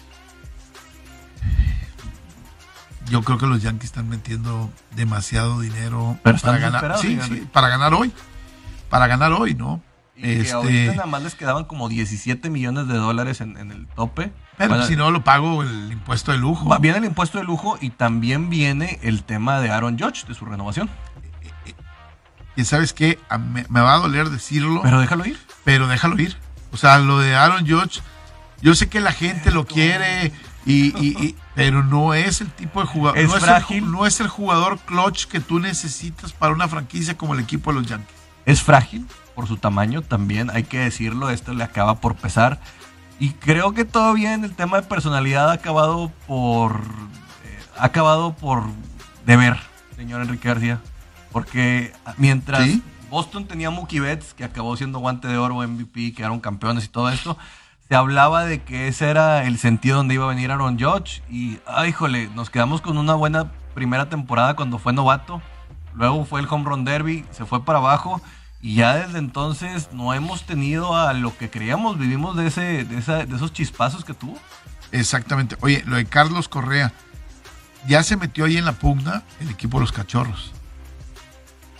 Yo creo que los Yankees están metiendo demasiado dinero Pero para ganar. Sí, sí, para ganar hoy. Para ganar hoy, ¿no? Y que Este, ahorita nada más les quedaban como 17 millones de dólares en, en el tope. pero Bueno, si no lo pago el impuesto de lujo. Viene el impuesto de lujo y también viene el tema de Aaron Judge, de su renovación. Y sabes qué, me, me va a doler decirlo, pero, Pero déjalo ir. déjalo ir. O sea, lo de Aaron Judge, yo sé que la gente lo quiere, y, y- y- pero no es el tipo de jugador. Es no, es el jugador clutch que tú necesitas para una franquicia como el equipo de los Yankees. Es frágil por su tamaño también, hay que decirlo. Esto le acaba por pesar. Y creo que todavía en el tema de personalidad ha acabado por. eh, ha acabado por deber, señor Enrique García. Porque mientras Sí. Boston tenía Mookie Betts, que acabó siendo guante de oro, MVP, quedaron campeones y todo esto, se hablaba de que ese era el sentido donde iba a venir Aaron Judge. Y, ay, híjole, nos quedamos con una buena primera temporada cuando fue novato. Luego fue el Home Run Derby, se fue para abajo. Y ya desde entonces no hemos tenido a lo que creíamos. Vivimos de, ese, de, esa- de esos chispazos que tuvo. Exactamente. Oye, lo de Carlos Correa, ya se metió ahí en la pugna el equipo de los cachorros.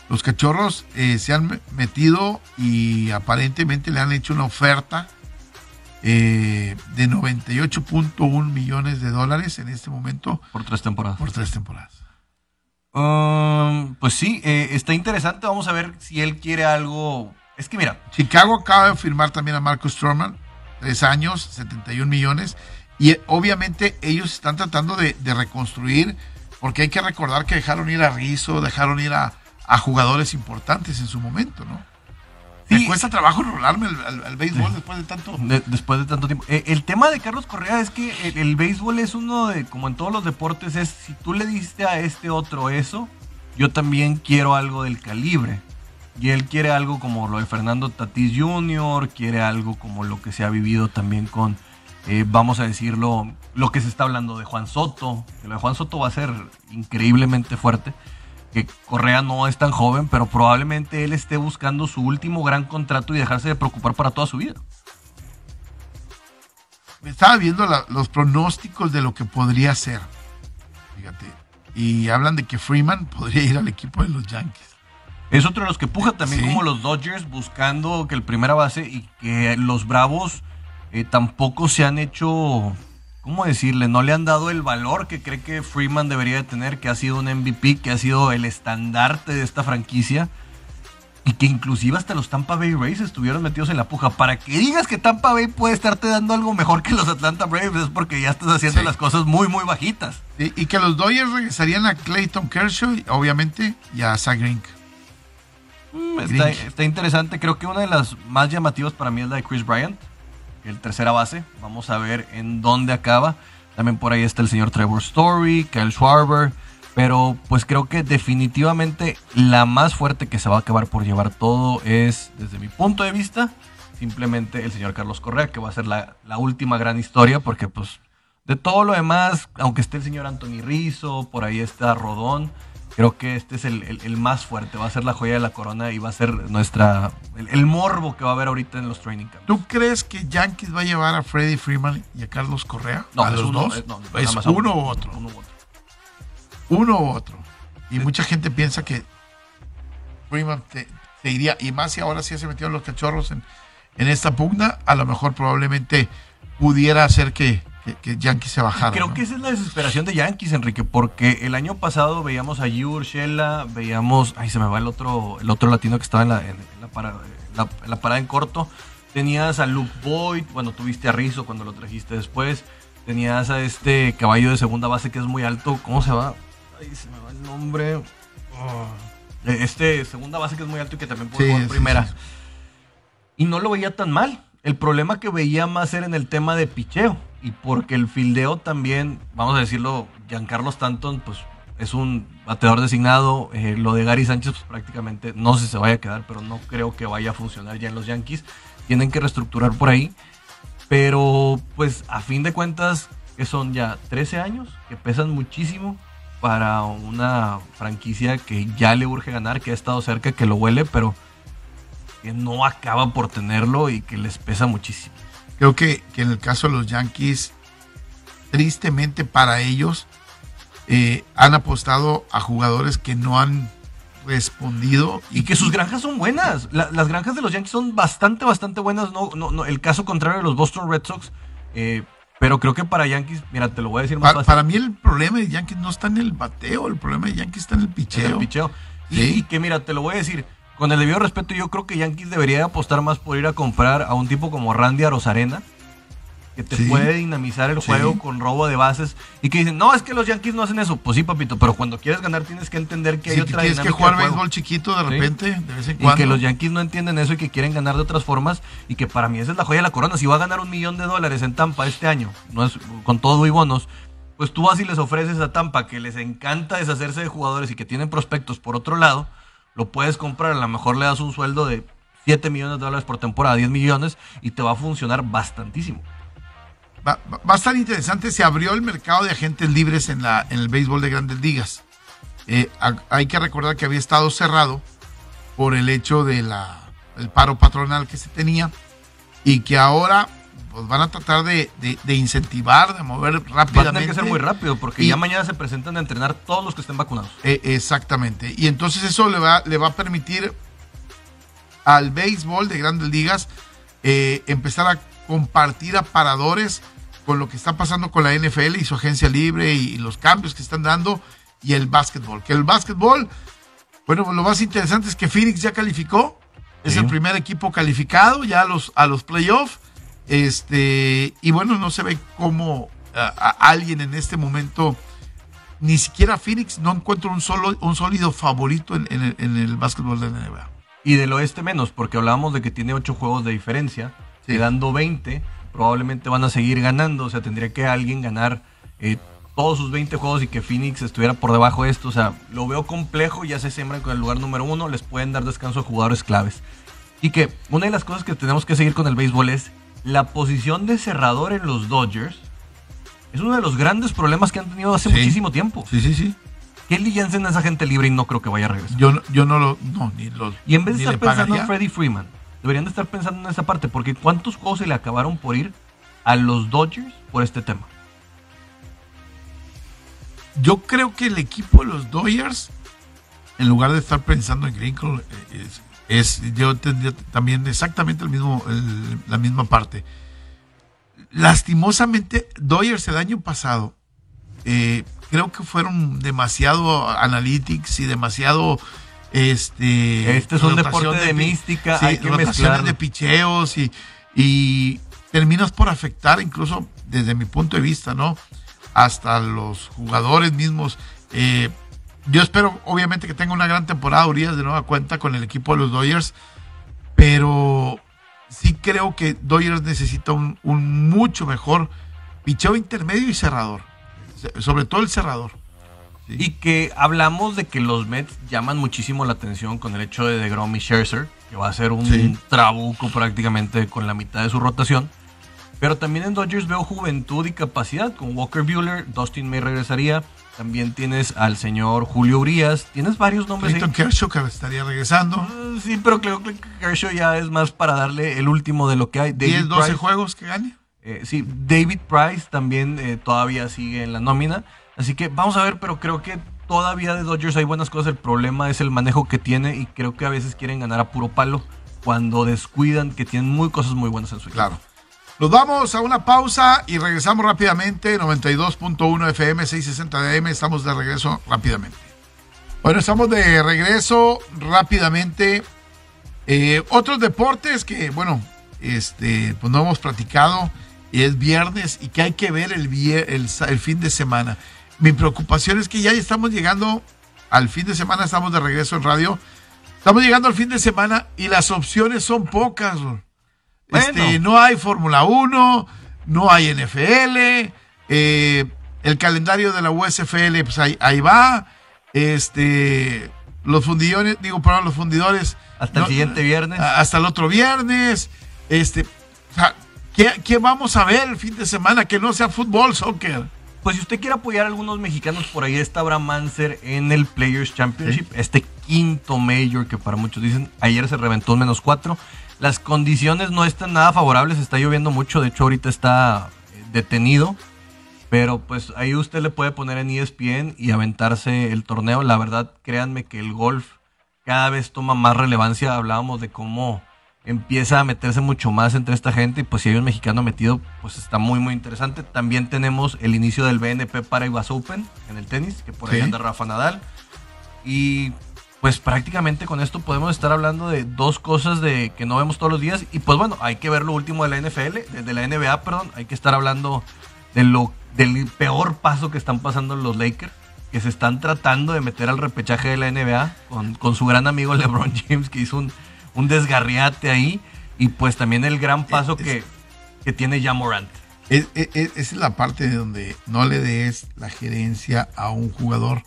Los cachorros eh, se han me- metido y aparentemente le han hecho una oferta eh, de 98.1 millones de dólares en este momento Por tres temporadas. por tres temporadas. Um, pues sí, eh, está interesante. Vamos a ver si él quiere algo. Es que mira, Chicago acaba de firmar también a Marcus Stroman, tres años, 71 millones. Y eh, obviamente ellos están tratando de, de reconstruir, porque hay que recordar que dejaron ir a Rizzo, dejaron ir a, a jugadores importantes en su momento, ¿no? Me cuesta trabajo enrolarme al, al- al béisbol después de tanto. de- después de tanto tiempo. Eh, el tema de Carlos Correa es que el, el béisbol es uno de, como en todos los deportes, es si tú le diste a este otro eso, yo también quiero algo del calibre. Y él quiere algo como lo de Fernando Tatis Jr., quiere algo como lo que se ha vivido también con, eh, vamos a decirlo, lo que se está hablando de Juan Soto. Lo de Juan Soto va a ser increíblemente fuerte. Que Correa no es tan joven, pero probablemente él esté buscando su último gran contrato y dejarse de preocupar para toda su vida. Estaba viendo la- los pronósticos de lo que podría ser. Fíjate. Y hablan de que Freeman podría ir al equipo de los Yankees. Es otro de los que puja también Sí. como los Dodgers buscando que el primera base y que los Bravos eh, tampoco se han hecho, ¿cómo decirle? No le han dado el valor que cree que Freeman debería de tener, que ha sido un MVP, que ha sido el estandarte de esta franquicia y que inclusive hasta los Tampa Bay Rays estuvieron metidos en la puja. Para que digas que Tampa Bay puede estarte dando algo mejor que los Atlanta Braves es porque ya estás haciendo Sí. las cosas muy, muy bajitas. Y, y que los Dodgers regresarían a Clayton Kershaw, obviamente, y a Zach Greinke. Mm, Está, está interesante. Creo que una de las más llamativas para mí es la de Chris Bryant, el tercera base. Vamos a ver en dónde acaba. También por ahí está el señor Trevor Story, Kyle Schwarber. Pero pues creo que definitivamente la más fuerte que se va a acabar por llevar todo es, desde mi punto de vista, simplemente el señor Carlos Correa, que va a ser la, la última gran historia, porque pues de todo lo demás, aunque esté el señor Anthony Rizzo, por ahí está Rodón, creo que este es el, el- el más fuerte, va a ser la joya de la corona y va a ser nuestra, el, el morbo que va a haber ahorita en los training camps. ¿Tú crees que Yankees va a llevar a Freddie Freeman y a Carlos Correa? No, ¿A los uno, dos? es- no, ¿Es a uno u otro? Uno u otro. Uno u otro. Y mucha gente piensa que Freeman te- iría, y más si ahora sí se metieron los cachorros en, en esta pugna, a lo mejor probablemente pudiera hacer que, que, que Yankees se bajara. Creo ¿no? que esa es la desesperación de Yankees, Enrique, porque el año pasado veíamos a Yu Urshela, veíamos, ay, se me va el otro, el otro latino que estaba en la, en, la, parada en corto. Tenías a Luke Boyd, bueno, tuviste a Rizzo cuando lo trajiste después. Tenías a este caballo de segunda base que es muy alto, ¿cómo se va? Ay, se me va el nombre. Oh. Este segunda base que es muy alto y que también puede Sí, jugar sí, primera. sí. Y no lo veía tan mal. El problema que veía más era en el tema de picheo. Y porque el fildeo también, vamos a decirlo, Giancarlo Stanton, pues es un bateador designado. Eh, lo de Gary Sánchez, pues prácticamente no sé si se vaya a quedar, pero no creo que vaya a funcionar ya en los Yankees. Tienen que reestructurar por ahí. Pero, pues, a fin de cuentas, que son ya 13 años, que pesan muchísimo para una franquicia que ya le urge ganar, que ha estado cerca, que lo huele, pero que no acaba por tenerlo y que les pesa muchísimo. Creo que, que en el caso de los Yankees, tristemente para ellos, eh, han apostado a jugadores que no han respondido Y que sus granjas son buenas. La- las granjas de los Yankees son bastante, bastante buenas. No, no, no, el caso contrario de los Boston Red Sox. eh, pero creo que para Yankees, mira, te lo voy a decir más fácil. para mí el problema de Yankees no está en el bateo, el problema de Yankees está en el picheo. el picheo. Y, Sí. y que mira, te lo voy a decir, con el debido respeto, yo creo que Yankees debería apostar más por ir a comprar a un tipo como Randy Arozarena, que te Sí. puede dinamizar el Sí. juego con robo de bases, y que dicen, no, es que los Yankees no hacen eso. Pues sí, papito, pero cuando quieres ganar tienes que entender que Sí, hay que otra tienes que jugar béisbol chiquito de repente, de vez en Y cuando. que los Yankees no entienden eso y que quieren ganar de otras formas y que para mí esa es la joya de la corona. Si va a ganar un millón de dólares en Tampa este año, no es con todo y bonos, pues tú vas y les ofreces a Tampa que les encanta deshacerse de jugadores y que tienen prospectos por otro lado, lo puedes comprar, a lo mejor le das un sueldo de 7 millones de dólares por temporada, 10 millones y te va a funcionar bastantísimo. Va, a estar interesante. Se abrió el mercado de agentes libres en, la, en el béisbol de grandes ligas. Eh, ha- hay que recordar que había estado cerrado por el hecho del paro patronal que se tenía y que ahora pues, van a tratar de, de- de incentivar, de mover Va a rápidamente. tener que ser muy rápido porque Y- ya mañana se presentan a entrenar todos los que estén vacunados. Eh, exactamente. Y entonces eso le va, le va a permitir al béisbol de grandes ligas eh, empezar a compartir aparadores con lo que está pasando con la NFL y su agencia libre y, y los cambios que están dando y el básquetbol. Que el básquetbol, bueno, lo más interesante es que Phoenix ya calificó. Es Sí. el primer equipo calificado ya a los, a los playoffs. Este, y bueno, no se ve cómo a- a alguien en este momento ni siquiera Phoenix no encuentro un solo un sólido favorito en, en el, en el básquetbol de la NBA. Y del oeste menos, porque hablábamos de que tiene 8 juegos de diferencia, Sí. quedando 20, probablemente van a seguir ganando, o sea, tendría que alguien ganar eh, todos sus 20 juegos y que Phoenix estuviera por debajo de esto, o sea, lo veo complejo, ya se siembran con el lugar número uno, les pueden dar descanso a jugadores claves. Y que una de las cosas que tenemos que seguir con el béisbol es la posición de cerrador en los Dodgers. Es uno de los grandes problemas que han tenido hace Sí. muchísimo tiempo. Sí, sí, sí. Kelly Jensen es agente libre y no creo que vaya a regresar. Yo, no- yo no lo. No, ni los. Y en vez de estar pensando pagaría. en Freddie Freeman, deberían de estar pensando en esa parte, porque ¿cuántos juegos se le acabaron por ir a los Dodgers por este tema? Yo creo que el equipo de los Dodgers, en lugar de estar pensando en Grinkle, eh, es, yo tendría también exactamente el mismo, el- la misma parte. Lastimosamente, Dodgers el año pasado, eh, creo que fueron demasiado analytics y demasiado este Este es un deporte de mística, sí, hay que de picheos y, y terminas por afectar incluso desde mi punto de vista, ¿no? Hasta los jugadores mismos. Eh, yo espero, obviamente, que tenga una gran temporada Urias de nueva cuenta con el equipo de los Dodgers, pero sí creo que Dodgers necesita un, un mucho mejor picheo intermedio y cerrador. Sobre todo el cerrador. Sí. Y que hablamos de que los Mets llaman muchísimo la atención con el hecho de DeGrom y Scherzer, que va a ser un Sí. trabuco prácticamente con la mitad de su rotación. Pero también en Dodgers veo juventud y capacidad. Con Walker Bueller, Dustin May regresaría. También tienes al señor Julio Urias. Tienes varios nombres. Clayton Kershaw que estaría regresando. Ah, Sí, pero creo que Kershaw ya es más para darle el último de lo que hay. David 10, 12 Price, juegos que gane. eh, sí, David Price también eh, todavía sigue en la nómina. Así que vamos a ver, pero creo que todavía de Dodgers hay buenas cosas. El problema es el manejo que tiene y creo que a veces quieren ganar a puro palo cuando descuidan que tienen muy cosas muy buenas en su equipo. Claro. Nos vamos a una pausa y regresamos rápidamente. 92.1 FM, 660 DM. Estamos de regreso rápidamente. Bueno, estamos de regreso rápidamente. Eh, otros deportes que, bueno, este, pues no hemos platicado. Y es viernes y que hay que ver el, vier- el, fin de semana. Mi preocupación es que ya estamos llegando al fin de semana. Estamos de regreso en radio. Estamos llegando al fin de semana y las opciones son pocas. bro. Este, no hay Fórmula 1, no hay NFL, eh, el calendario de la USFL, pues ahí, ahí va. Este, los fundidores, digo, perdón, los fundidores. Hasta el siguiente viernes. Hasta el otro viernes. Este, o sea, ¿qué, qué vamos a ver el fin de semana que no sea fútbol, soccer? Pues si usted quiere apoyar a algunos mexicanos, por ahí está Abraham Manser en el Players Championship, este quinto Major que para muchos dicen, ayer se reventó un menos cuatro. Las condiciones no están nada favorables, está lloviendo mucho, de hecho ahorita está eh, detenido, pero pues ahí usted le puede poner en ESPN y aventarse el torneo. La verdad, créanme que el golf cada vez toma más relevancia. Hablábamos de cómo empieza a meterse mucho más entre esta gente y pues si hay un mexicano metido, pues está muy muy interesante. También tenemos el inicio del BNP Paribas Open en el tenis, que por ahí Sí. anda Rafa Nadal. Y pues prácticamente con esto podemos estar hablando de dos cosas de que no vemos todos los días y pues bueno, hay que ver lo último de la NFL, de, la NBA, perdón, hay que estar hablando de lo del peor paso que están pasando los Lakers, que se están tratando de meter al repechaje de la NBA con, con su gran amigo LeBron James que hizo un, un desgarriate ahí y pues también el gran paso que, que tiene ya Morant. Es- es- es la parte de donde no le des la gerencia a un jugador.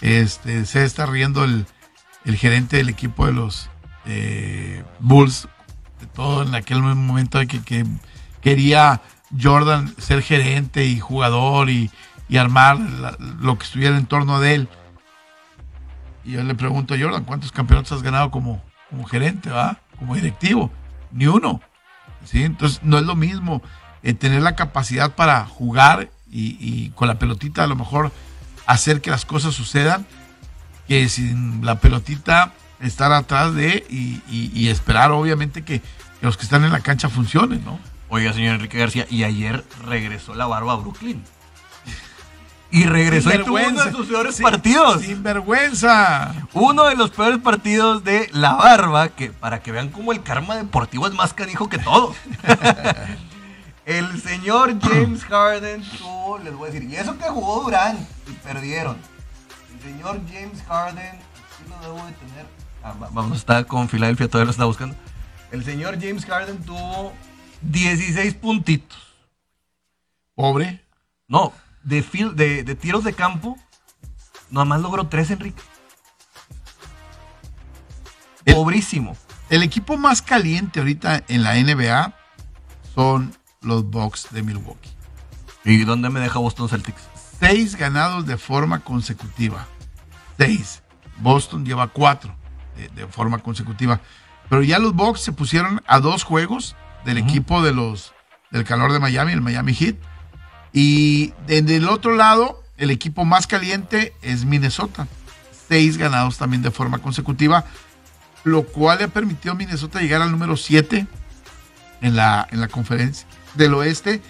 Este, se está riendo el, el gerente del equipo de los eh, Bulls, de todo en aquel momento que, que quería Jordan ser gerente y jugador y, y armar lo que estuviera en torno de él. Y yo le pregunto a Jordan, ¿cuántos campeonatos has ganado como, como gerente, va? Como directivo? Ni uno. ¿sí? Entonces no es lo mismo eh, tener la capacidad para jugar y, y con la pelotita a lo mejor hacer que las cosas sucedan que sin la pelotita estar atrás de y, y- y esperar obviamente que, que los que están en la cancha funcionen, ¿no? Oiga, señor Enrique García, y ayer regresó la barba a Brooklyn. Y regresó y tuvo uno de sus peores partidos. Sin vergüenza. Uno de los peores partidos de la barba, que para que vean cómo el karma deportivo es más canijo que todo. el señor James Harden tuvo, les voy a decir, y eso que jugó Durant y perdieron. El señor James Harden, aquí lo debo de tener. Ah, va- vamos, está con Filadelfia, todavía lo está buscando. El señor James Harden tuvo 16 puntitos. Pobre. No, de, fil- de, de tiros de campo, nomás logró 3, Enrique. El- Pobrísimo. El equipo más caliente ahorita en la NBA son los Bucks de Milwaukee. ¿Y dónde me deja Boston Celtics? Seis ganados de forma consecutiva. seis. Boston lleva cuatro de, de forma consecutiva. Pero ya los Bucks se pusieron a dos juegos del equipo de los del calor de Miami, el Miami Heat. Y en el otro lado, el equipo más caliente es Minnesota. Seis ganados también de forma consecutiva, lo cual le ha permitido a Minnesota llegar al número 7 en la, en la conferencia del oeste.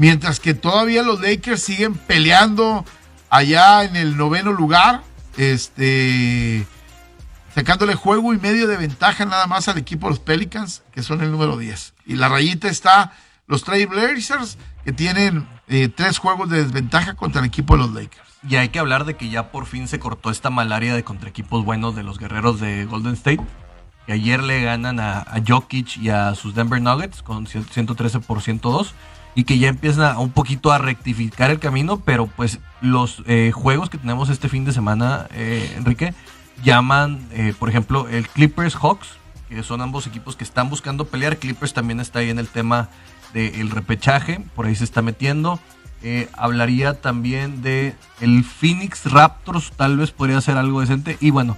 Mientras que todavía los Lakers siguen peleando allá en el noveno lugar. Este sacándole juego y medio de ventaja nada más al equipo de los Pelicans, que son el número 10. Y la rayita está los Trailblazers, que tienen eh, tres juegos de desventaja contra el equipo de los Lakers. Y hay que hablar de que ya por fin se cortó esta malaria de contra equipos buenos de los guerreros de Golden State. Que ayer le ganan a, a Jokic y a sus Denver Nuggets con 113 por 102. Y que ya empiezan un poquito a rectificar el camino. Pero pues los eh, juegos que tenemos este fin de semana, eh, Enrique, llaman, eh, por ejemplo, el Clippers Hawks, que son ambos equipos que están buscando pelear. Clippers también está ahí en el tema del repechaje, por ahí se está metiendo. Hablaría también de el Phoenix Raptors, tal vez podría ser algo decente. Y bueno,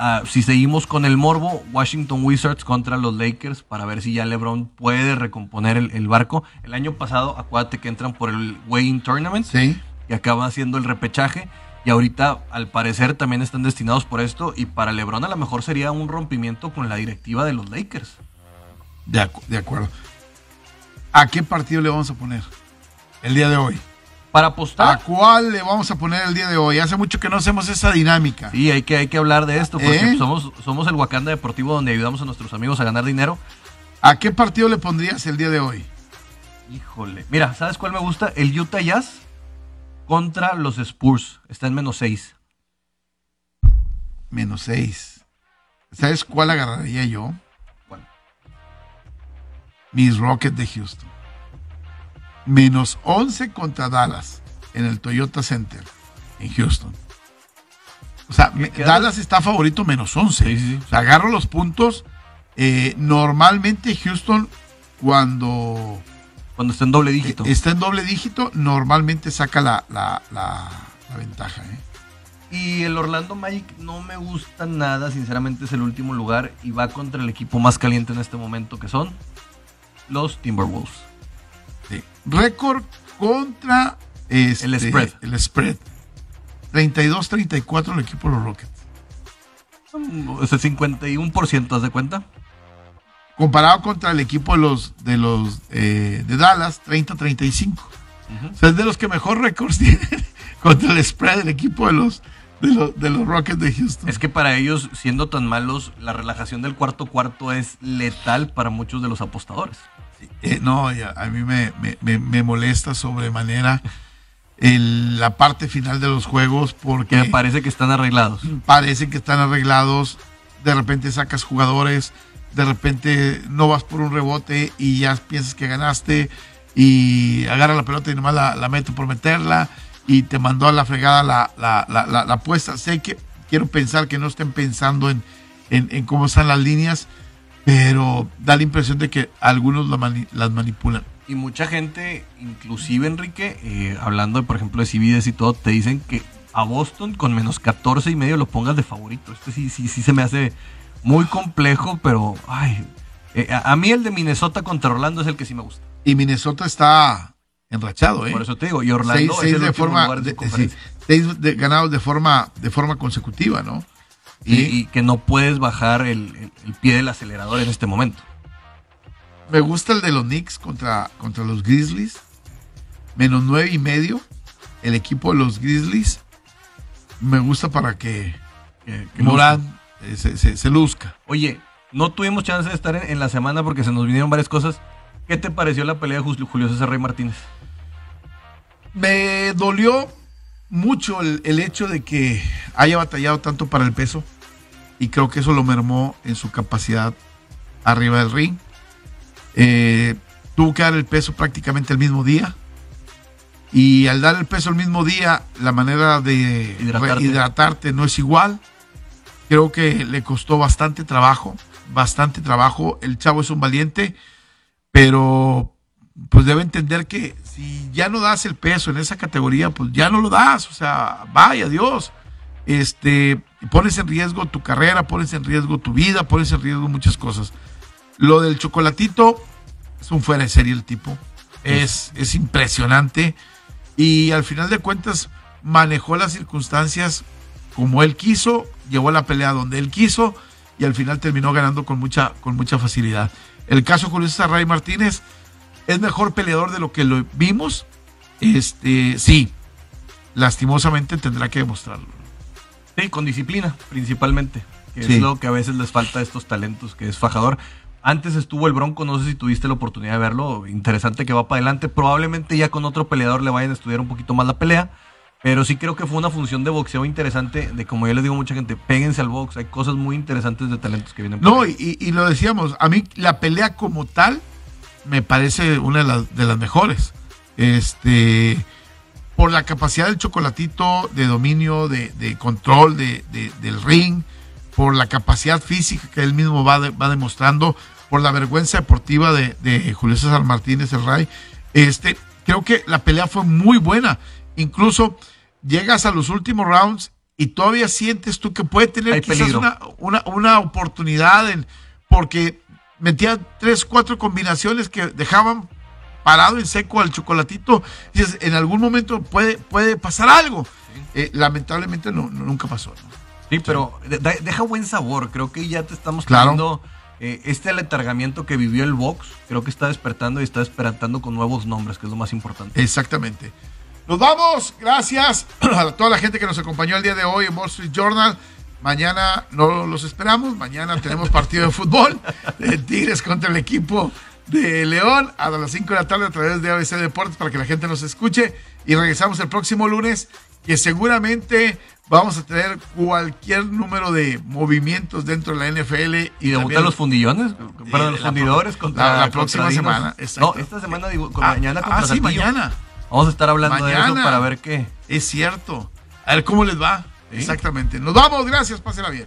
ah, si seguimos con el morbo, Washington Wizards contra los Lakers para ver si ya LeBron puede recomponer el, el barco. El año pasado, acuérdate que entran por el Way-In Tournament Sí. y acaban haciendo el repechaje. Y ahorita, al parecer, también están destinados por esto. Y para LeBron, a lo mejor sería un rompimiento con la directiva de los Lakers. De, acu- de acuerdo. ¿A qué partido le vamos a poner el día de hoy? Para ¿A apostar. cuál le vamos a poner el día de hoy? Hace mucho que no hacemos esa dinámica. Sí, hay que, hay que hablar de esto porque ¿Eh? somos, somos el Wakanda Deportivo donde ayudamos a nuestros amigos a ganar dinero. ¿A qué partido le pondrías el día de hoy? Híjole. Mira, ¿sabes cuál me gusta? El Utah Jazz contra los Spurs. Está en menos 6. Menos 6. ¿Sabes cuál agarraría yo? ¿Cuál? Mis Rockets de Houston. Menos 11 contra Dallas en el Toyota Center en Houston. O sea? Dallas está favorito menos 11. Sí, sí, sí. O sea, agarro los puntos. Eh, normalmente Houston, cuando Cuando está en doble dígito. está en doble dígito, normalmente saca la, la- la- la ventaja. ¿eh? Y el Orlando Magic no me gusta nada, sinceramente es el último lugar y va contra el equipo más caliente en este momento que son los Timberwolves. Sí. Récord contra este, El spread. El spread. 32-34 el equipo de los Rockets. Es el 51%, ¿haz de cuenta? Comparado contra el equipo de los de los eh, de Dallas, 30-35. O sea, es de los que mejor récords tienen contra el spread del equipo de los de los, de los Rockets de Houston. Es que para ellos, siendo tan malos, la relajación del cuarto cuarto es letal para muchos de los apostadores. Eh, no, a mí me, me- me- me molesta sobremanera el- la parte final de los juegos porque Que parece que están arreglados. parece que están arreglados. De repente sacas jugadores, de repente no vas por un rebote y ya piensas que ganaste y agarra la pelota y nomás la, la mete por meterla y te mandó a la fregada la, la- la apuesta. Sé que quiero pensar que no estén pensando en, en- en cómo están las líneas, pero da la impresión de que algunos la mani- las manipulan. Y mucha gente, inclusive Enrique, eh, hablando por ejemplo de Civides y todo, te dicen que a Boston con menos 14 y medio lo pongas de favorito. Este sí, sí, sí se me hace muy complejo, pero ay, eh, a, a mí el de Minnesota contra Orlando es el que sí me gusta. Y Minnesota está enrachado, ¿eh? Por eso te digo, y Orlando seis, es el de forma de de- sí, seis de- ganados de forma de forma consecutiva no y, que no puedes bajar el, el- el pie del acelerador en este momento. me gusta el de los Knicks contra contra los Grizzlies menos nueve y medio el equipo de los Grizzlies me gusta para que, Que- que Morán eh, se, se- se luzca Oye, no tuvimos chance de estar en, en la semana porque se nos vinieron varias cosas. ¿Qué te pareció la pelea de Julio, Julio César Rey Martínez? me dolió mucho el, el hecho de que haya batallado tanto para el peso y creo que eso lo mermó en su capacidad arriba del ring. Eh, tuvo que dar el peso prácticamente el mismo día y al dar el peso el mismo día la manera de Hidratarte. hidratarte no es igual. Creo que le costó bastante trabajo, bastante trabajo. El chavo es un valiente, pero pues debe entender que si ya no das el peso en esa categoría, pues ya no lo das. O sea, vaya Dios. Este, pones en riesgo tu carrera, pones en riesgo tu vida, pones en riesgo muchas cosas. Lo del chocolatito es un fuera de serie el tipo. Es, es impresionante. Y al final de cuentas manejó las circunstancias como él quiso, llevó la pelea donde él quiso y al final terminó ganando con mucha, con mucha facilidad. El caso Julio César Ray Martínez es mejor peleador de lo que lo vimos. Este, sí, lastimosamente tendrá que demostrarlo. Sí, con disciplina, principalmente. Que Sí. es lo que a veces les falta a estos talentos, que es fajador. Antes estuvo el Bronco, no sé si tuviste la oportunidad de verlo. Interesante que va para adelante. Probablemente ya con otro peleador le vayan a estudiar un poquito más la pelea. Pero sí creo que fue una función de boxeo interesante. De como yo les digo a mucha gente, péguense al box. Hay cosas muy interesantes de talentos que vienen. por No, y, y lo decíamos, a mí la pelea como tal me parece una de las, de las mejores. Este, por la capacidad del chocolatito de dominio, de, de control de, de- del ring, por la capacidad física que él mismo va, va demostrando, por la vergüenza deportiva de, de Julio César Martínez, el Ray. Este, creo que la pelea fue muy buena. Incluso llegas a los últimos rounds y todavía sientes tú que puede tener Hay quizás una, una, una oportunidad en, porque metía tres, cuatro combinaciones que dejaban parado en seco al chocolatito. Dices, en algún momento puede, puede pasar algo. Eh, lamentablemente no, no- nunca pasó. ¿no? Sí, pero de- de- deja buen sabor. Creo que ya te estamos Claro. eh, este aletargamiento que vivió el box. Creo que está despertando y está despertando con nuevos nombres, que es lo más importante. Exactamente. Nos vamos. Gracias a toda la gente que nos acompañó el día de hoy en Wall Street Journal. Mañana no los esperamos. Mañana tenemos partido de fútbol. de Tigres contra el equipo de León a las 5 de la tarde a través de ABC Deportes para que la gente nos escuche. Y regresamos el próximo lunes que seguramente vamos a tener cualquier número de movimientos dentro de la NFL. Y debutan los fundillones, perdón, los fundidores pro- contra la- la próxima semana, exacto. No, esta semana digo, con Ah, mañana ah, contra sí, Saltillo. mañana. Vamos a estar hablando de eso para ver qué. Es cierto. A ver cómo les va. Sí. Exactamente. Nos vamos. Gracias. Pásenla bien.